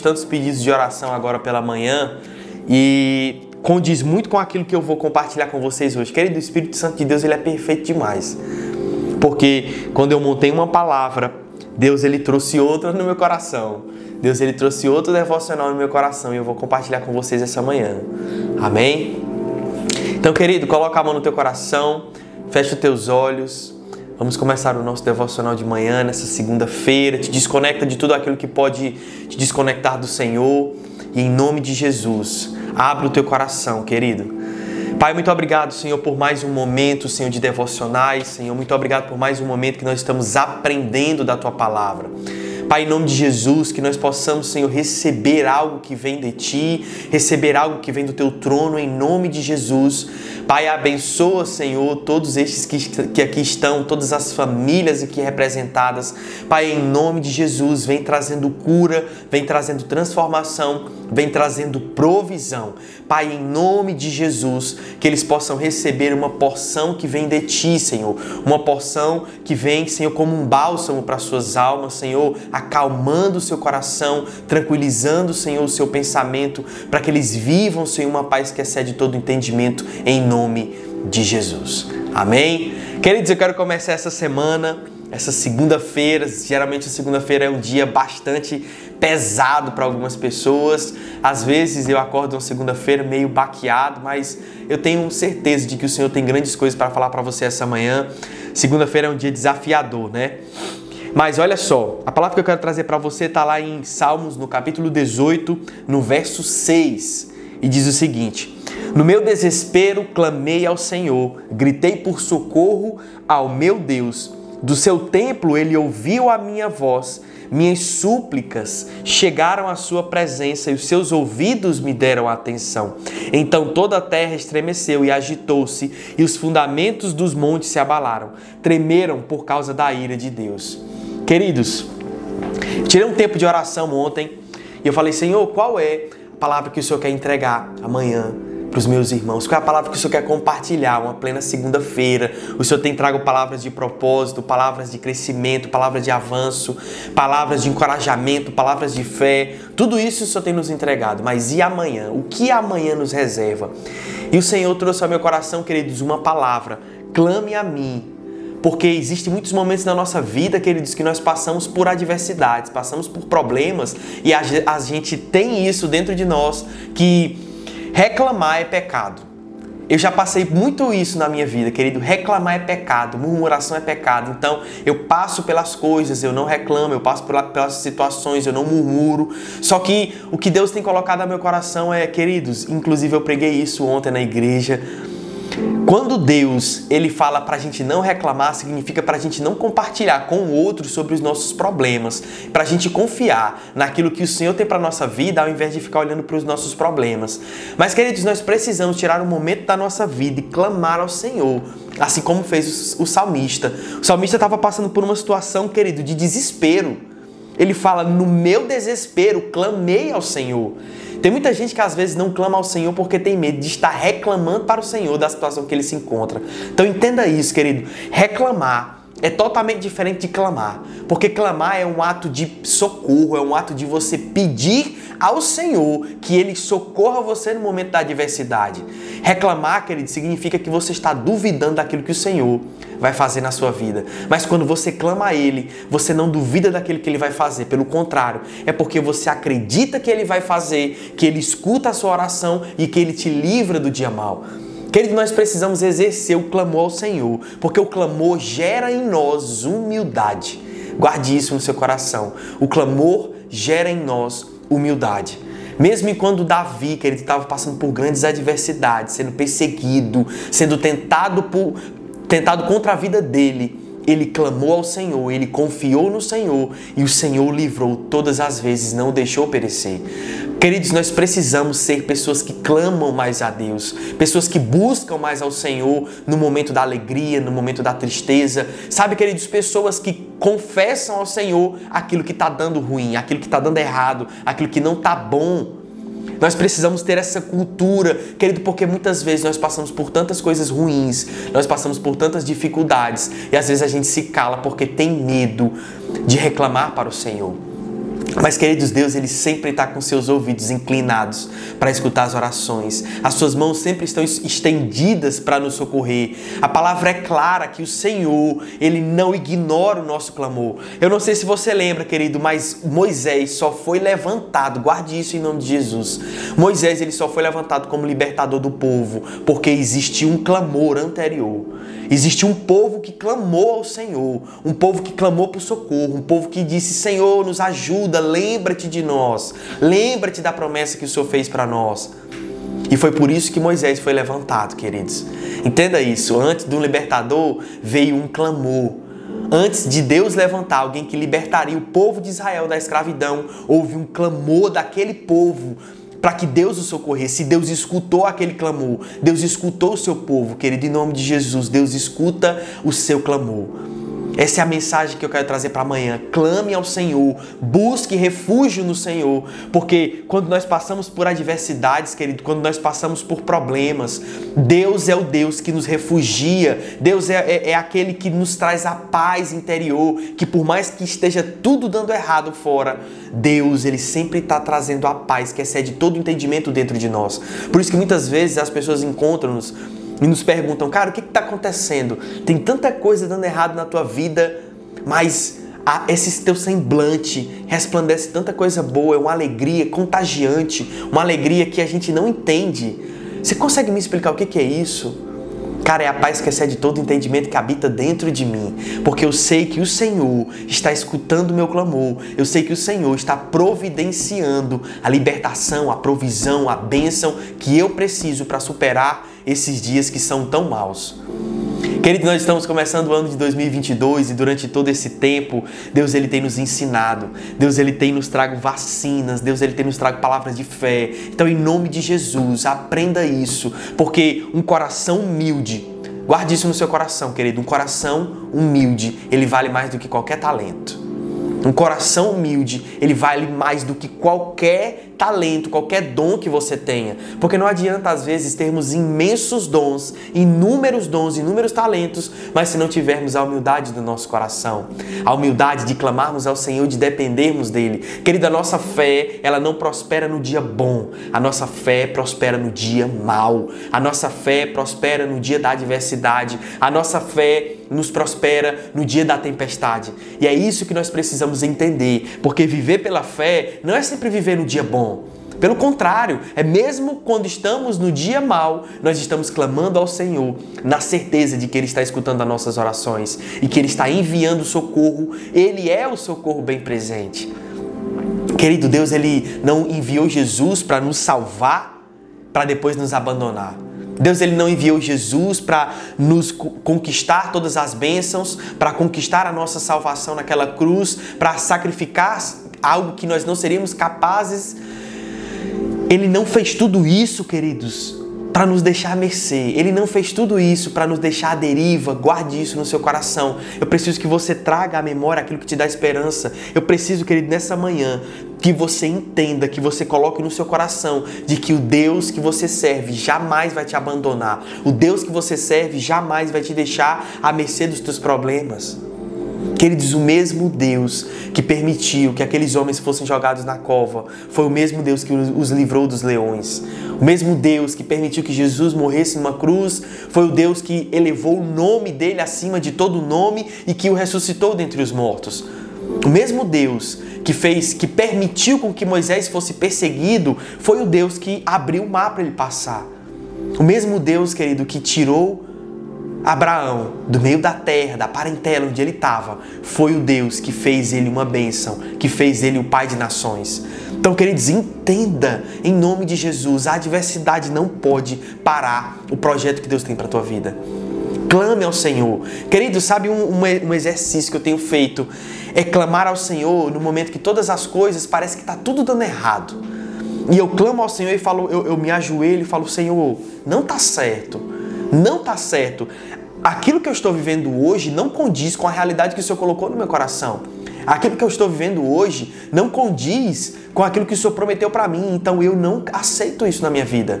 tantos pedidos de oração agora pela manhã e condiz muito com aquilo que eu vou compartilhar com vocês hoje. Querido, o Espírito Santo de Deus ele é perfeito demais. Porque quando eu montei uma palavra, Deus ele trouxe outra no meu coração. Deus ele trouxe outro devocional no meu coração e eu vou compartilhar com vocês essa manhã. Amém? Então, querido, coloca a mão no teu coração, fecha os teus olhos. Vamos começar o nosso devocional de manhã, nessa segunda-feira. Te desconecta de tudo aquilo que pode te desconectar do Senhor. E em nome de Jesus, abre o teu coração, querido. Pai, muito obrigado, Senhor, por mais um momento, Senhor, de devocionais. Senhor, muito obrigado por mais um momento que nós estamos aprendendo da tua palavra. Pai, em nome de Jesus, que nós possamos, Senhor, receber algo que vem de Ti, receber algo que vem do Teu trono, em nome de Jesus. Pai, abençoa, Senhor, todos estes que, que aqui estão, todas as famílias aqui representadas. Pai, em nome de Jesus, vem trazendo cura, vem trazendo transformação, vem trazendo provisão. Pai, em nome de Jesus, que eles possam receber uma porção que vem de Ti, Senhor. Uma porção que vem, Senhor, como um bálsamo para suas almas, Senhor acalmando o seu coração, tranquilizando, Senhor, o seu pensamento, para que eles vivam, Senhor, uma paz que excede todo entendimento, em nome de Jesus. Amém? Queridos, eu quero começar essa semana, essa segunda-feira. Geralmente, a segunda-feira é um dia bastante pesado para algumas pessoas. Às vezes eu acordo uma segunda-feira meio baqueado, mas eu tenho certeza de que o Senhor tem grandes coisas para falar para você essa manhã. Segunda-feira é um dia desafiador, né? Mas olha só, a palavra que eu quero trazer para você está lá em Salmos, no capítulo 18, no verso 6, e diz o seguinte: No meu desespero clamei ao Senhor, gritei por socorro ao meu Deus. Do seu templo ele ouviu a minha voz, minhas súplicas chegaram à sua presença e os seus ouvidos me deram atenção. Então toda a terra estremeceu e agitou-se, e os fundamentos dos montes se abalaram, tremeram por causa da ira de Deus. Queridos, tirei um tempo de oração ontem e eu falei, Senhor, qual é a palavra que o Senhor quer entregar amanhã para os meus irmãos? Qual é a palavra que o Senhor quer compartilhar? Uma plena segunda-feira. O Senhor tem trago palavras de propósito, palavras de crescimento, palavras de avanço, palavras de encorajamento, palavras de fé. Tudo isso o Senhor tem nos entregado. Mas e amanhã? O que amanhã nos reserva? E o Senhor trouxe ao meu coração, queridos, uma palavra. Clame a mim porque existem muitos momentos na nossa vida, queridos, que nós passamos por adversidades, passamos por problemas e a, a gente tem isso dentro de nós que reclamar é pecado. Eu já passei muito isso na minha vida, querido. Reclamar é pecado, murmuração é pecado. Então, eu passo pelas coisas, eu não reclamo, eu passo pelas situações, eu não murmuro. Só que o que Deus tem colocado no meu coração é, queridos, inclusive eu preguei isso ontem na igreja quando Deus ele fala para a gente não reclamar, significa para a gente não compartilhar com o outro sobre os nossos problemas, para a gente confiar naquilo que o Senhor tem para nossa vida, ao invés de ficar olhando para os nossos problemas. Mas queridos, nós precisamos tirar um momento da nossa vida e clamar ao Senhor, assim como fez o salmista. O salmista estava passando por uma situação, querido, de desespero. Ele fala: "No meu desespero clamei ao Senhor". Tem muita gente que às vezes não clama ao Senhor porque tem medo de estar reclamando para o Senhor da situação que ele se encontra. Então entenda isso, querido. Reclamar é totalmente diferente de clamar, porque clamar é um ato de socorro, é um ato de você pedir ao Senhor que Ele socorra você no momento da adversidade. Reclamar, querido, significa que você está duvidando daquilo que o Senhor vai fazer na sua vida. Mas quando você clama a Ele, você não duvida daquilo que Ele vai fazer. Pelo contrário, é porque você acredita que Ele vai fazer, que Ele escuta a sua oração e que Ele te livra do dia mal. Querido, nós precisamos exercer o clamor ao Senhor, porque o clamor gera em nós humildade. Guarde isso no seu coração. O clamor gera em nós humildade. Mesmo quando Davi, que ele estava passando por grandes adversidades, sendo perseguido, sendo tentado por tentado contra a vida dele, ele clamou ao Senhor, ele confiou no Senhor e o Senhor livrou todas as vezes, não o deixou perecer. Queridos, nós precisamos ser pessoas que clamam mais a Deus, pessoas que buscam mais ao Senhor no momento da alegria, no momento da tristeza. Sabe, queridos, pessoas que confessam ao Senhor aquilo que está dando ruim, aquilo que está dando errado, aquilo que não está bom. Nós precisamos ter essa cultura, querido, porque muitas vezes nós passamos por tantas coisas ruins, nós passamos por tantas dificuldades e às vezes a gente se cala porque tem medo de reclamar para o Senhor. Mas, queridos, Deus, Ele sempre está com seus ouvidos inclinados para escutar as orações. As suas mãos sempre estão estendidas para nos socorrer. A palavra é clara que o Senhor, Ele não ignora o nosso clamor. Eu não sei se você lembra, querido, mas Moisés só foi levantado, guarde isso em nome de Jesus. Moisés, ele só foi levantado como libertador do povo, porque existia um clamor anterior. Existia um povo que clamou ao Senhor, um povo que clamou por socorro, um povo que disse: Senhor, nos ajuda, lembra-te de nós, lembra-te da promessa que o Senhor fez para nós. E foi por isso que Moisés foi levantado, queridos. Entenda isso: antes do libertador veio um clamor. Antes de Deus levantar alguém que libertaria o povo de Israel da escravidão, houve um clamor daquele povo para que Deus o socorresse. Deus escutou aquele clamor, Deus escutou o seu povo, querido, em nome de Jesus, Deus escuta o seu clamor. Essa é a mensagem que eu quero trazer para amanhã. Clame ao Senhor, busque refúgio no Senhor, porque quando nós passamos por adversidades, querido, quando nós passamos por problemas, Deus é o Deus que nos refugia, Deus é, é, é aquele que nos traz a paz interior, que por mais que esteja tudo dando errado fora, Deus, Ele sempre está trazendo a paz que excede todo entendimento dentro de nós. Por isso que muitas vezes as pessoas encontram-nos e nos perguntam, cara, o que está acontecendo? Tem tanta coisa dando errado na tua vida, mas a, esse teu semblante resplandece tanta coisa boa, é uma alegria contagiante, uma alegria que a gente não entende. Você consegue me explicar o que, que é isso? Cara, é a paz que excede todo entendimento que habita dentro de mim, porque eu sei que o Senhor está escutando o meu clamor, eu sei que o Senhor está providenciando a libertação, a provisão, a bênção que eu preciso para superar esses dias que são tão maus. Querido, nós estamos começando o ano de 2022 e durante todo esse tempo, Deus ele tem nos ensinado, Deus ele tem nos trago vacinas, Deus ele tem nos trago palavras de fé. Então, em nome de Jesus, aprenda isso, porque um coração humilde, guarde isso no seu coração, querido, um coração humilde, ele vale mais do que qualquer talento. Um coração humilde, ele vale mais do que qualquer talento, qualquer dom que você tenha. Porque não adianta, às vezes, termos imensos dons, inúmeros dons, inúmeros talentos, mas se não tivermos a humildade do nosso coração, a humildade de clamarmos ao Senhor, de dependermos dEle. Querida, a nossa fé, ela não prospera no dia bom, a nossa fé prospera no dia mau, a nossa fé prospera no dia da adversidade, a nossa fé nos prospera no dia da tempestade. E é isso que nós precisamos entender, porque viver pela fé não é sempre viver no dia bom. Pelo contrário, é mesmo quando estamos no dia mal, nós estamos clamando ao Senhor, na certeza de que Ele está escutando as nossas orações e que Ele está enviando socorro. Ele é o socorro bem presente. Querido Deus, Ele não enviou Jesus para nos salvar, para depois nos abandonar. Deus ele não enviou Jesus para nos conquistar todas as bênçãos, para conquistar a nossa salvação naquela cruz, para sacrificar algo que nós não seríamos capazes. Ele não fez tudo isso, queridos, para nos deixar a mercê. Ele não fez tudo isso para nos deixar à deriva. Guarde isso no seu coração. Eu preciso que você traga à memória aquilo que te dá esperança. Eu preciso, querido, nessa manhã, que você entenda, que você coloque no seu coração de que o Deus que você serve jamais vai te abandonar. O Deus que você serve jamais vai te deixar à mercê dos teus problemas. Queridos, o mesmo Deus que permitiu que aqueles homens fossem jogados na cova foi o mesmo Deus que os livrou dos leões. O mesmo Deus que permitiu que Jesus morresse numa cruz foi o Deus que elevou o nome dele acima de todo nome e que o ressuscitou dentre os mortos. O mesmo Deus que fez, que permitiu com que Moisés fosse perseguido, foi o Deus que abriu o mar para ele passar. O mesmo Deus, querido, que tirou Abraão do meio da terra, da parentela onde ele estava, foi o Deus que fez ele uma bênção, que fez ele o pai de nações. Então, queridos, entenda em nome de Jesus, a adversidade não pode parar o projeto que Deus tem para a tua vida. Clame ao Senhor. Querido, sabe um, um, um, exercício que eu tenho feito? É clamar ao Senhor no momento que todas as coisas parece que está tudo dando errado. E eu clamo ao Senhor e falo, eu, eu me ajoelho e falo, Senhor, não está certo. Não está certo. Aquilo que eu estou vivendo hoje não condiz com a realidade que o Senhor colocou no meu coração. Aquilo que eu estou vivendo hoje não condiz com aquilo que o Senhor prometeu para mim, então eu não aceito isso na minha vida.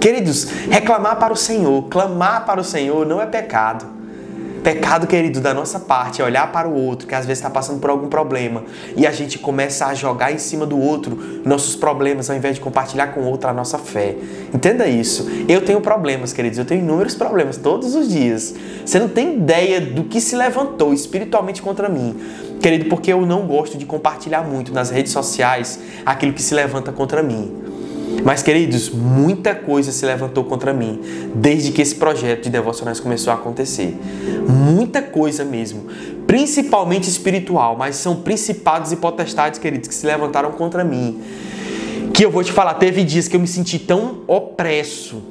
Queridos, reclamar para o Senhor, clamar para o Senhor não é pecado. Pecado, querido, da nossa parte é olhar para o outro que às vezes está passando por algum problema e a gente começa a jogar em cima do outro nossos problemas ao invés de compartilhar com o outro a nossa fé. Entenda isso. Eu tenho problemas, queridos, eu tenho inúmeros problemas todos os dias. Você não tem ideia do que se levantou espiritualmente contra mim, querido, porque eu não gosto de compartilhar muito nas redes sociais aquilo que se levanta contra mim. Mas, queridos, muita coisa se levantou contra mim desde que esse projeto de devocionais começou a acontecer. Muita coisa mesmo. Principalmente espiritual, mas são principados e potestades, queridos, que se levantaram contra mim. Que eu vou te falar, teve dias que eu me senti tão opresso.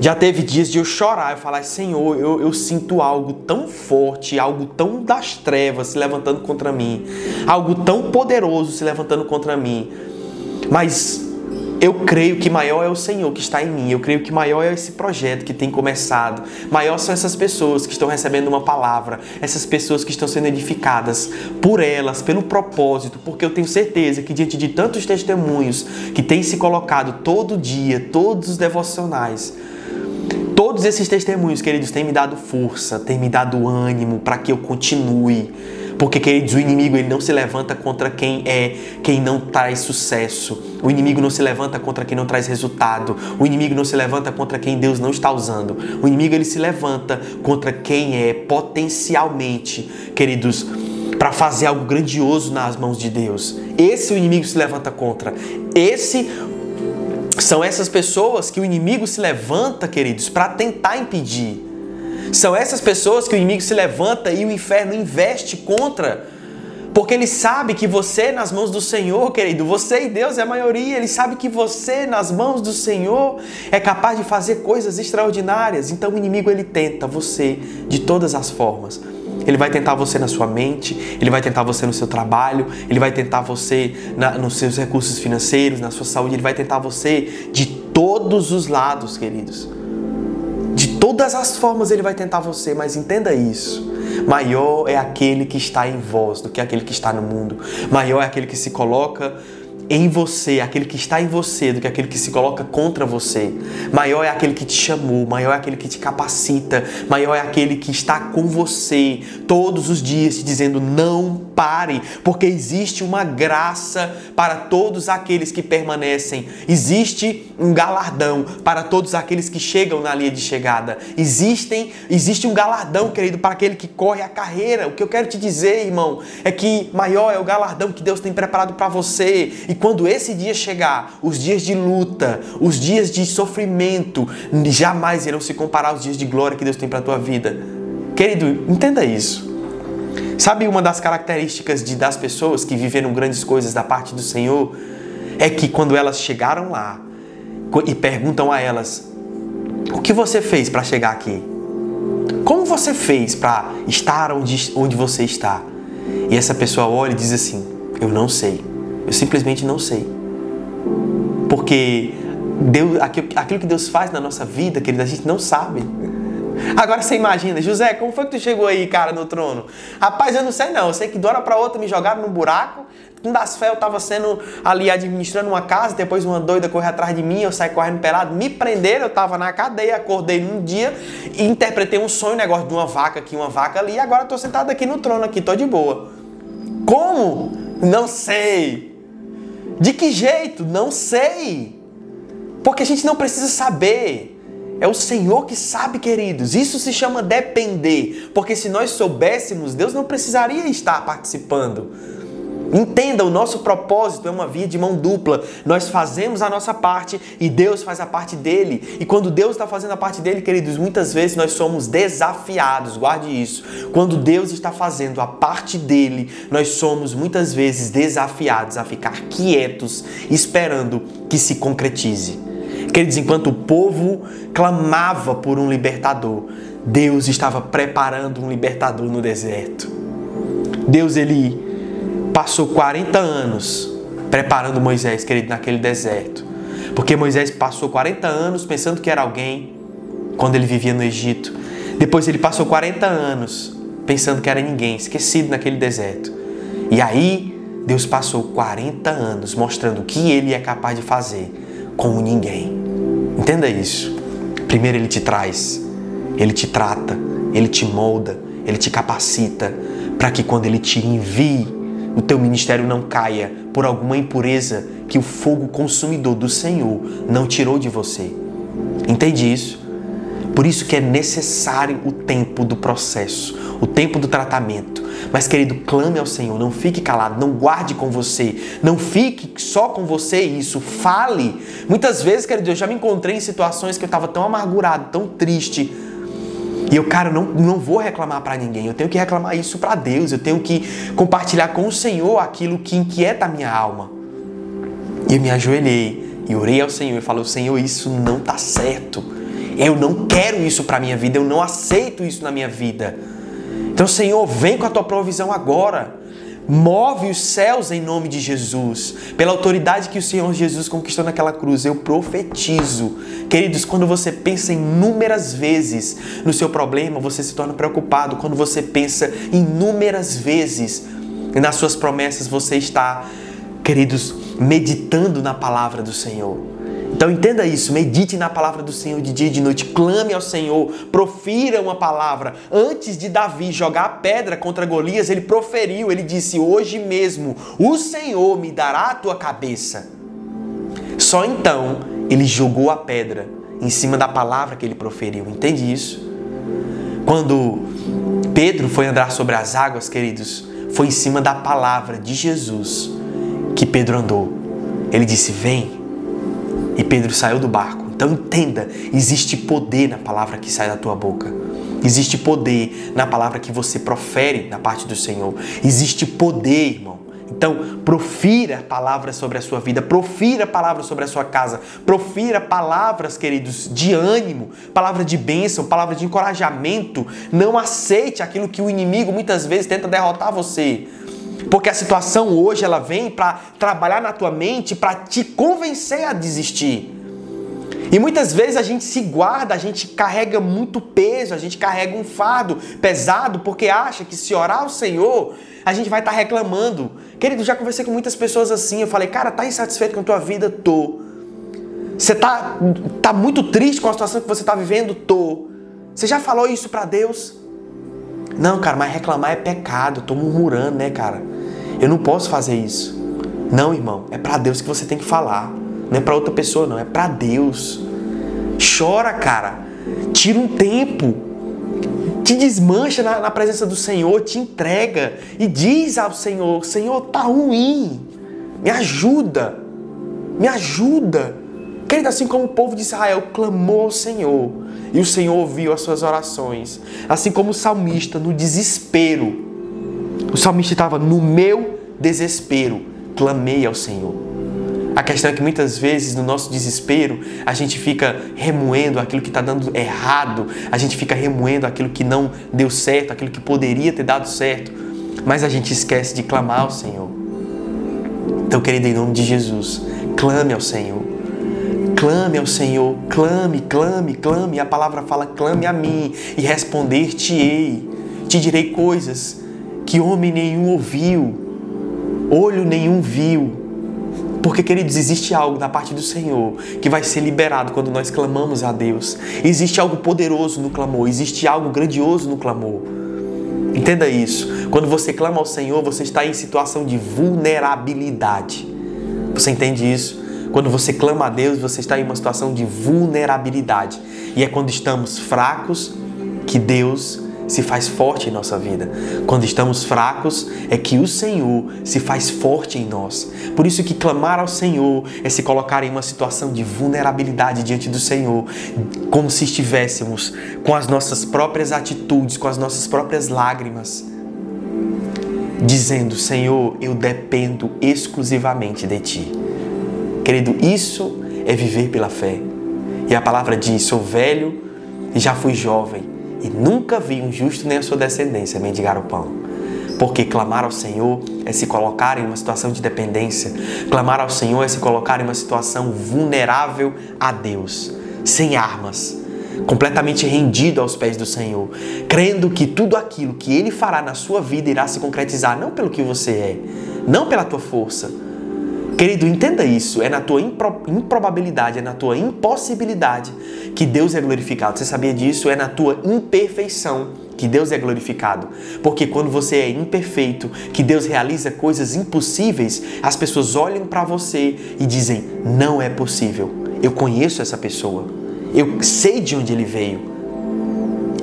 Já teve dias de eu chorar e falar, Senhor, eu, eu sinto algo tão forte, algo tão das trevas se levantando contra mim, algo tão poderoso se levantando contra mim. Mas eu creio que maior é o Senhor que está em mim. Eu creio que maior é esse projeto que tem começado. Maior são essas pessoas que estão recebendo uma palavra, essas pessoas que estão sendo edificadas por elas, pelo propósito, porque eu tenho certeza que diante de tantos testemunhos que têm se colocado todo dia, todos os devocionais, todos esses testemunhos, queridos, têm me dado força, têm me dado ânimo para que eu continue porque, queridos, o inimigo ele não se levanta contra quem é, quem não traz sucesso. O inimigo não se levanta contra quem não traz resultado. O inimigo não se levanta contra quem Deus não está usando. O inimigo ele se levanta contra quem é potencialmente, queridos, para fazer algo grandioso nas mãos de Deus. Esse o inimigo se levanta contra. Esse são essas pessoas que o inimigo se levanta, queridos, para tentar impedir. São essas pessoas que o inimigo se levanta e o inferno investe contra. Porque ele sabe que você nas mãos do Senhor, querido, você e Deus é a maioria, ele sabe que você nas mãos do Senhor é capaz de fazer coisas extraordinárias. Então o inimigo ele tenta você de todas as formas. Ele vai tentar você na sua mente, ele vai tentar você no seu trabalho, ele vai tentar você na, nos seus recursos financeiros, na sua saúde, ele vai tentar você de todos os lados, queridos todas as formas ele vai tentar você, mas entenda isso. Maior é aquele que está em vós do que aquele que está no mundo. Maior é aquele que se coloca em você, aquele que está em você, do que aquele que se coloca contra você. Maior é aquele que te chamou, maior é aquele que te capacita, maior é aquele que está com você todos os dias, te dizendo: não pare, porque existe uma graça para todos aqueles que permanecem, existe um galardão para todos aqueles que chegam na linha de chegada. Existem, existe um galardão, querido, para aquele que corre a carreira. O que eu quero te dizer, irmão, é que maior é o galardão que Deus tem preparado para você. E quando esse dia chegar, os dias de luta, os dias de sofrimento, jamais irão se comparar aos dias de glória que Deus tem para a tua vida. Querido, entenda isso. Sabe uma das características de, das pessoas que viveram grandes coisas da parte do Senhor? É que quando elas chegaram lá, e perguntam a elas: O que você fez para chegar aqui? Como você fez para estar onde, onde você está? E essa pessoa olha e diz assim: Eu não sei. Eu simplesmente não sei. Porque Deus, aquilo que Deus faz na nossa vida, querido, a gente não sabe. Agora você imagina, José, como foi que tu chegou aí, cara, no trono? Rapaz, eu não sei não. Eu sei que de hora para outra me jogaram num buraco. Um das fé eu tava sendo ali administrando uma casa, depois uma doida correu atrás de mim, eu saí correndo pelado, me prenderam, eu tava na cadeia, acordei num dia e interpretei um sonho, um negócio de uma vaca aqui, uma vaca ali, e agora tô sentado aqui no trono aqui, tô de boa. Como? Não sei. De que jeito? Não sei. Porque a gente não precisa saber. É o Senhor que sabe, queridos. Isso se chama depender. Porque se nós soubéssemos, Deus não precisaria estar participando. Entenda, o nosso propósito é uma via de mão dupla. Nós fazemos a nossa parte e Deus faz a parte dele. E quando Deus está fazendo a parte dele, queridos, muitas vezes nós somos desafiados. Guarde isso. Quando Deus está fazendo a parte dele, nós somos muitas vezes desafiados a ficar quietos, esperando que se concretize. Queridos, enquanto o povo clamava por um libertador, Deus estava preparando um libertador no deserto. Deus ele passou 40 anos preparando Moisés, querido, naquele deserto. Porque Moisés passou 40 anos pensando que era alguém quando ele vivia no Egito. Depois ele passou 40 anos pensando que era ninguém, esquecido naquele deserto. E aí Deus passou 40 anos mostrando o que ele é capaz de fazer como ninguém. Entenda isso. Primeiro ele te traz, ele te trata, Ele te molda, ele te capacita para que quando ele te envie, o teu ministério não caia por alguma impureza que o fogo consumidor do Senhor não tirou de você. Entende isso? Por isso que é necessário o tempo do processo, o tempo do tratamento. Mas, querido, clame ao Senhor, não fique calado, não guarde com você, não fique só com você isso, fale. Muitas vezes, querido, eu já me encontrei em situações que eu estava tão amargurado, tão triste. E eu, cara, não, não vou reclamar para ninguém, eu tenho que reclamar isso para Deus, eu tenho que compartilhar com o Senhor aquilo que inquieta a minha alma. E eu me ajoelhei e orei ao Senhor e falei: Senhor, isso não tá certo. Eu não quero isso para minha vida, eu não aceito isso na minha vida. Então, Senhor, vem com a tua provisão agora. Move os céus em nome de Jesus. Pela autoridade que o Senhor Jesus conquistou naquela cruz, eu profetizo. Queridos, quando você pensa inúmeras vezes no seu problema, você se torna preocupado. Quando você pensa inúmeras vezes nas suas promessas, você está, queridos, meditando na palavra do Senhor. Então entenda isso, medite na palavra do Senhor de dia e de noite, clame ao Senhor, profira uma palavra. Antes de Davi jogar a pedra contra Golias, ele proferiu, ele disse: Hoje mesmo o Senhor me dará a tua cabeça. Só então ele jogou a pedra em cima da palavra que ele proferiu. Entende isso? Quando Pedro foi andar sobre as águas, queridos, foi em cima da palavra de Jesus que Pedro andou. Ele disse: Vem e Pedro saiu do barco. Então entenda, existe poder na palavra que sai da tua boca. Existe poder na palavra que você profere da parte do Senhor. Existe poder, irmão. Então, profira palavras sobre a sua vida, profira palavras sobre a sua casa, profira palavras, queridos, de ânimo, palavra de bênção, palavra de encorajamento. Não aceite aquilo que o inimigo muitas vezes tenta derrotar você. Porque a situação hoje ela vem para trabalhar na tua mente, para te convencer a desistir. E muitas vezes a gente se guarda, a gente carrega muito peso, a gente carrega um fardo pesado porque acha que se orar ao Senhor, a gente vai estar tá reclamando. Querido, já conversei com muitas pessoas assim, eu falei, cara, tá insatisfeito com a tua vida? Tô. Você tá, tá muito triste com a situação que você está vivendo? Tô. Você já falou isso para Deus? Não, cara, mas reclamar é pecado. Tô murmurando, né, cara? Eu não posso fazer isso. Não, irmão, é para Deus que você tem que falar. Não é para outra pessoa, não, é para Deus. Chora, cara. Tira um tempo. Te desmancha na, na, presença do Senhor, te entrega e diz ao Senhor: Senhor, tá ruim. Me ajuda. Me ajuda. Querido, assim como o povo de Israel clamou ao Senhor e o Senhor ouviu as suas orações, assim como o salmista, no desespero, o salmista estava no meu desespero, clamei ao Senhor. A questão é que muitas vezes no nosso desespero a gente fica remoendo aquilo que está dando errado, a gente fica remoendo aquilo que não deu certo, aquilo que poderia ter dado certo, mas a gente esquece de clamar ao Senhor. Então, querido, em nome de Jesus, clame ao Senhor. Clame ao Senhor, clame, clame, clame. A palavra fala: clame a mim e responder-te-ei. Te direi coisas que homem nenhum ouviu, olho nenhum viu. Porque, queridos, existe algo da parte do Senhor que vai ser liberado quando nós clamamos a Deus. Existe algo poderoso no clamor, existe algo grandioso no clamor. Entenda isso. Quando você clama ao Senhor, você está em situação de vulnerabilidade. Você entende isso? Quando você clama a Deus, você está em uma situação de vulnerabilidade. E é quando estamos fracos que Deus se faz forte em nossa vida. Quando estamos fracos, é que o Senhor se faz forte em nós. Por isso que clamar ao Senhor é se colocar em uma situação de vulnerabilidade diante do Senhor, como se estivéssemos com as nossas próprias atitudes, com as nossas próprias lágrimas, dizendo: Senhor, eu dependo exclusivamente de Ti. Querido, isso é viver pela fé. E a palavra diz: sou velho e já fui jovem, e nunca vi um justo nem a sua descendência mendigar o pão. Porque clamar ao Senhor é se colocar em uma situação de dependência. Clamar ao Senhor é se colocar em uma situação vulnerável a Deus, sem armas, completamente rendido aos pés do Senhor, crendo que tudo aquilo que Ele fará na sua vida irá se concretizar não pelo que você é, não pela tua força, Querido, entenda isso. É na tua impro improbabilidade, é na tua impossibilidade que Deus é glorificado. Você sabia disso? É na tua imperfeição que Deus é glorificado. Porque quando você é imperfeito, que Deus realiza coisas impossíveis, as pessoas olham para você e dizem: não é possível. Eu conheço essa pessoa. Eu sei de onde ele veio.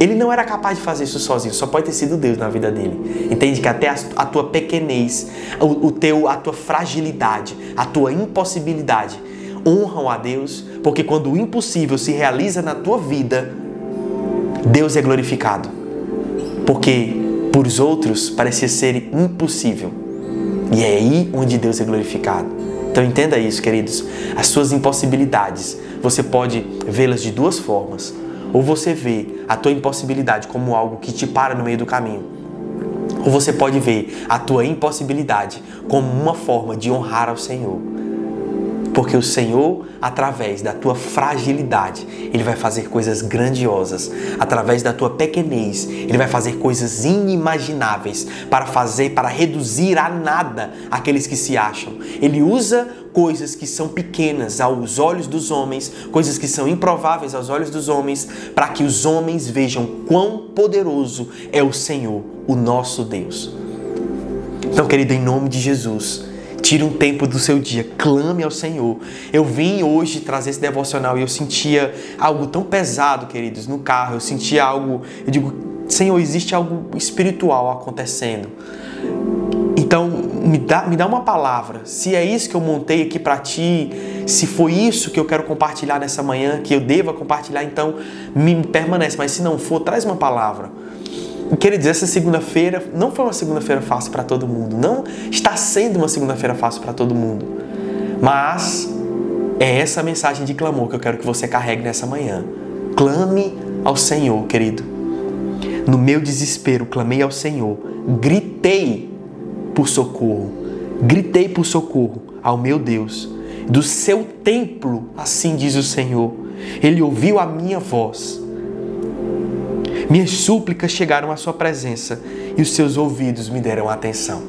Ele não era capaz de fazer isso sozinho, só pode ter sido Deus na vida dele. Entende que até a, tua pequenez, o, o teu, a tua fragilidade, a tua impossibilidade honram a Deus, porque quando o impossível se realiza na tua vida, Deus é glorificado. Porque por os outros parecia ser impossível. E é aí onde Deus é glorificado. Então entenda isso, queridos. As suas impossibilidades, você pode vê-las de duas formas. Ou você vê a tua impossibilidade como algo que te para no meio do caminho. Ou você pode ver a tua impossibilidade como uma forma de honrar ao Senhor. Porque o Senhor, através da tua fragilidade, Ele vai fazer coisas grandiosas. Através da tua pequenez, Ele vai fazer coisas inimagináveis para fazer, para reduzir a nada aqueles que se acham. Ele usa coisas que são pequenas aos olhos dos homens, coisas que são improváveis aos olhos dos homens, para que os homens vejam quão poderoso é o Senhor, o nosso Deus. Então, querido, em nome de Jesus, Tire um tempo do seu dia, clame ao Senhor. Eu vim hoje trazer esse devocional e eu sentia algo tão pesado, queridos, no carro. Eu sentia algo, eu digo, Senhor, existe algo espiritual acontecendo. Então, me dá, me dá uma palavra. Se é isso que eu montei aqui para ti, se foi isso que eu quero compartilhar nessa manhã, que eu deva compartilhar, então me permanece. Mas se não for, traz uma palavra. Queridos, essa segunda-feira não foi uma segunda-feira fácil para todo mundo. Não está sendo uma segunda-feira fácil para todo mundo. Mas é essa mensagem de clamor que eu quero que você carregue nessa manhã. Clame ao Senhor, querido. No meu desespero, clamei ao Senhor. Gritei por socorro. Gritei por socorro ao meu Deus. Do seu templo, assim diz o Senhor. Ele ouviu a minha voz minhas súplicas chegaram à sua presença e os seus ouvidos me deram atenção.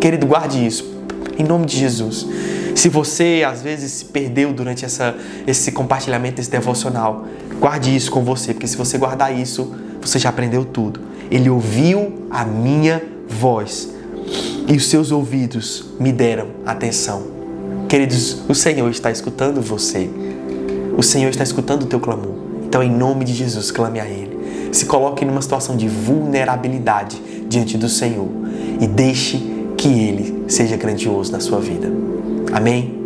Querido, guarde isso, em nome de Jesus. Se você às vezes se perdeu durante essa, esse compartilhamento, esse devocional, guarde isso com você, porque se você guardar isso, você já aprendeu tudo. Ele ouviu a minha voz e os seus ouvidos me deram atenção. Queridos, o Senhor está escutando você. O Senhor está escutando o teu clamor. Então, em nome de Jesus, clame a Ele. Se coloque numa situação de vulnerabilidade diante do Senhor e deixe que Ele seja grandioso na sua vida. Amém?